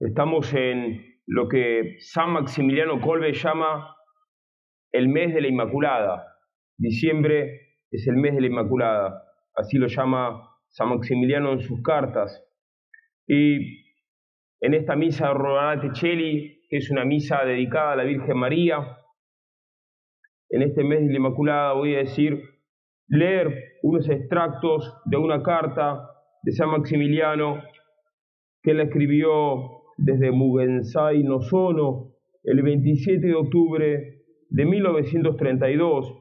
Estamos en lo que San Maximiliano Colbe llama el mes de la Inmaculada. Diciembre es el mes de la Inmaculada, así lo llama San Maximiliano en sus cartas. Y en esta misa de Rodolate Cheli, que es una misa dedicada a la Virgen María, en este mes de la Inmaculada voy a decir, leer unos extractos de una carta de San Maximiliano que él escribió desde Mugensai Nozono el 27 de octubre de 1932.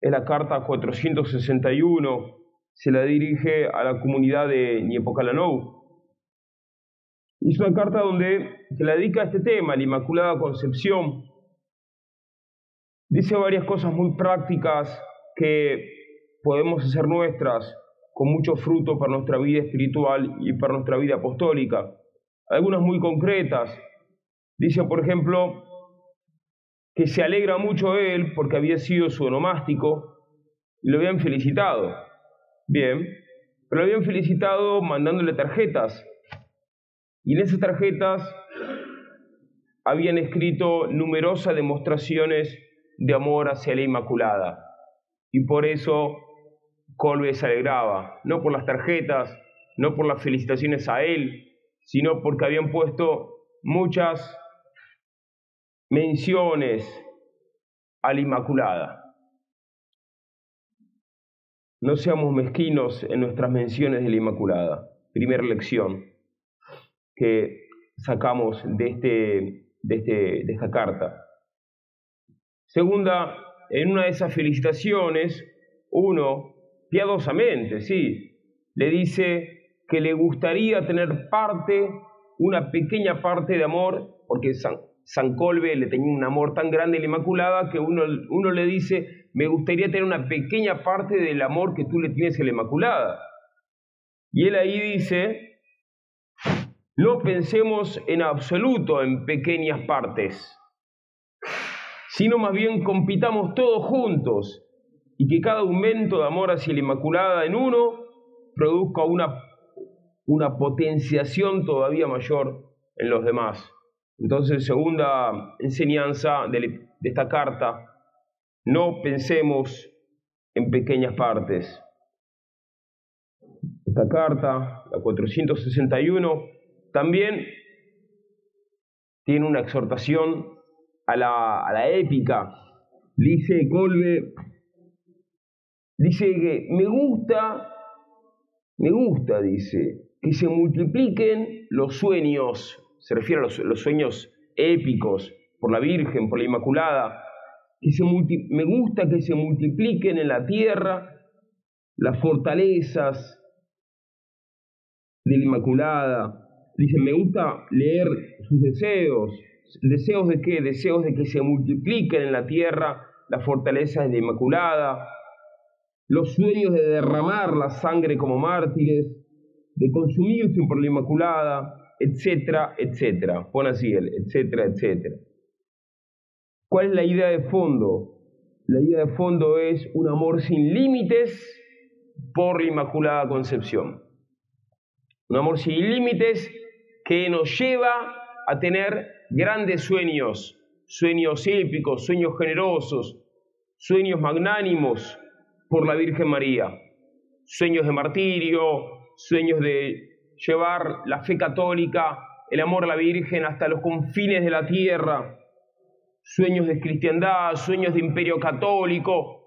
Es la carta 461, se la dirige a la comunidad de Niepocalanou. Es una carta donde se la dedica a este tema, la Inmaculada Concepción. Dice varias cosas muy prácticas que podemos hacer nuestras con mucho fruto para nuestra vida espiritual y para nuestra vida apostólica algunas muy concretas. Dice, por ejemplo, que se alegra mucho él porque había sido su onomástico y lo habían felicitado. Bien, pero lo habían felicitado mandándole tarjetas. Y en esas tarjetas habían escrito numerosas demostraciones de amor hacia la Inmaculada. Y por eso Colbe se alegraba, no por las tarjetas, no por las felicitaciones a él, sino porque habían puesto muchas menciones a la Inmaculada. No seamos mezquinos en nuestras menciones de la Inmaculada. Primera lección que sacamos de, este, de, este, de esta carta. Segunda, en una de esas felicitaciones, uno, piadosamente, sí, le dice que le gustaría tener parte, una pequeña parte de amor, porque San, Colbe le tenía un amor tan grande a la Inmaculada que uno, uno le dice, me gustaría tener una pequeña parte del amor que tú le tienes a la Inmaculada. Y él ahí dice, no pensemos en absoluto en pequeñas partes, sino más bien compitamos todos juntos y que cada aumento de amor hacia la Inmaculada en uno produzca una una potenciación todavía mayor en los demás. Entonces, segunda enseñanza de, esta carta, no pensemos en pequeñas partes. Esta carta, la 461, también tiene una exhortación a la, a la épica. Dice Colbe, dice que me gusta, me gusta, dice, que se multipliquen los sueños, se refiere a los, sueños épicos por la Virgen, por la Inmaculada, que se me gusta que se multipliquen en la tierra las fortalezas de la Inmaculada. Dice, me gusta leer sus deseos. ¿Deseos de qué? Deseos de que se multipliquen en la tierra las fortalezas de la Inmaculada, los sueños de derramar la sangre como mártires, de consumirse por la Inmaculada, etcétera, etcétera. Pon así el etcétera, etcétera. ¿Cuál es la idea de fondo? La idea de fondo es un amor sin límites por la Inmaculada Concepción. Un amor sin límites que nos lleva a tener grandes sueños, sueños épicos, sueños generosos, sueños magnánimos por la Virgen María, sueños de martirio, sueños de llevar la fe católica, el amor a la Virgen hasta los confines de la tierra, sueños de cristiandad, sueños de imperio católico.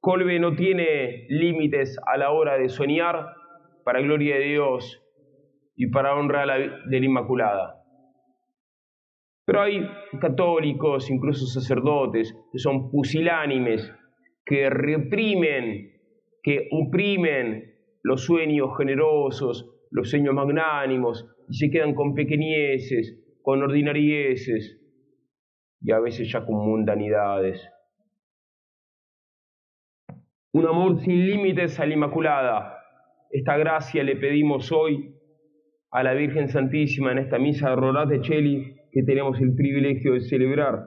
Colbe no tiene límites a la hora de soñar para gloria de Dios y para honra de la Inmaculada. Pero hay católicos, incluso sacerdotes, que son pusilánimes, que reprimen, que oprimen los sueños generosos, los sueños magnánimos, y se quedan con pequeñeces, con ordinarieces, y a veces ya con mundanidades. Un amor sin límites a la Inmaculada. Esta gracia le pedimos hoy a la Virgen Santísima en esta misa de Rolate Cheli que tenemos el privilegio de celebrar.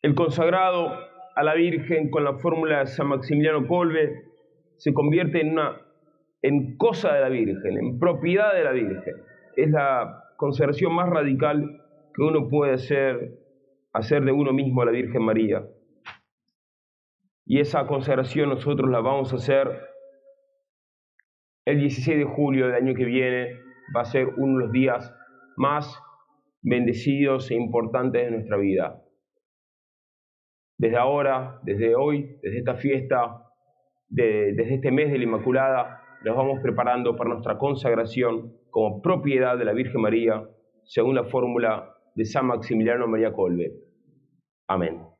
El consagrado a la Virgen con la fórmula de San Maximiliano Colbe se convierte en una, en cosa de la Virgen, en propiedad de la Virgen. Es la consagración más radical que uno puede hacer, hacer de uno mismo a la Virgen María. Y esa consagración nosotros la vamos a hacer el 16 de julio del año que viene. Va a ser uno de los días más bendecidos e importantes de nuestra vida. Desde ahora, desde hoy, desde esta fiesta, desde este mes de la Inmaculada, nos vamos preparando para nuestra consagración como propiedad de la Virgen María, según la fórmula de San Maximiliano María Colbe. Amén.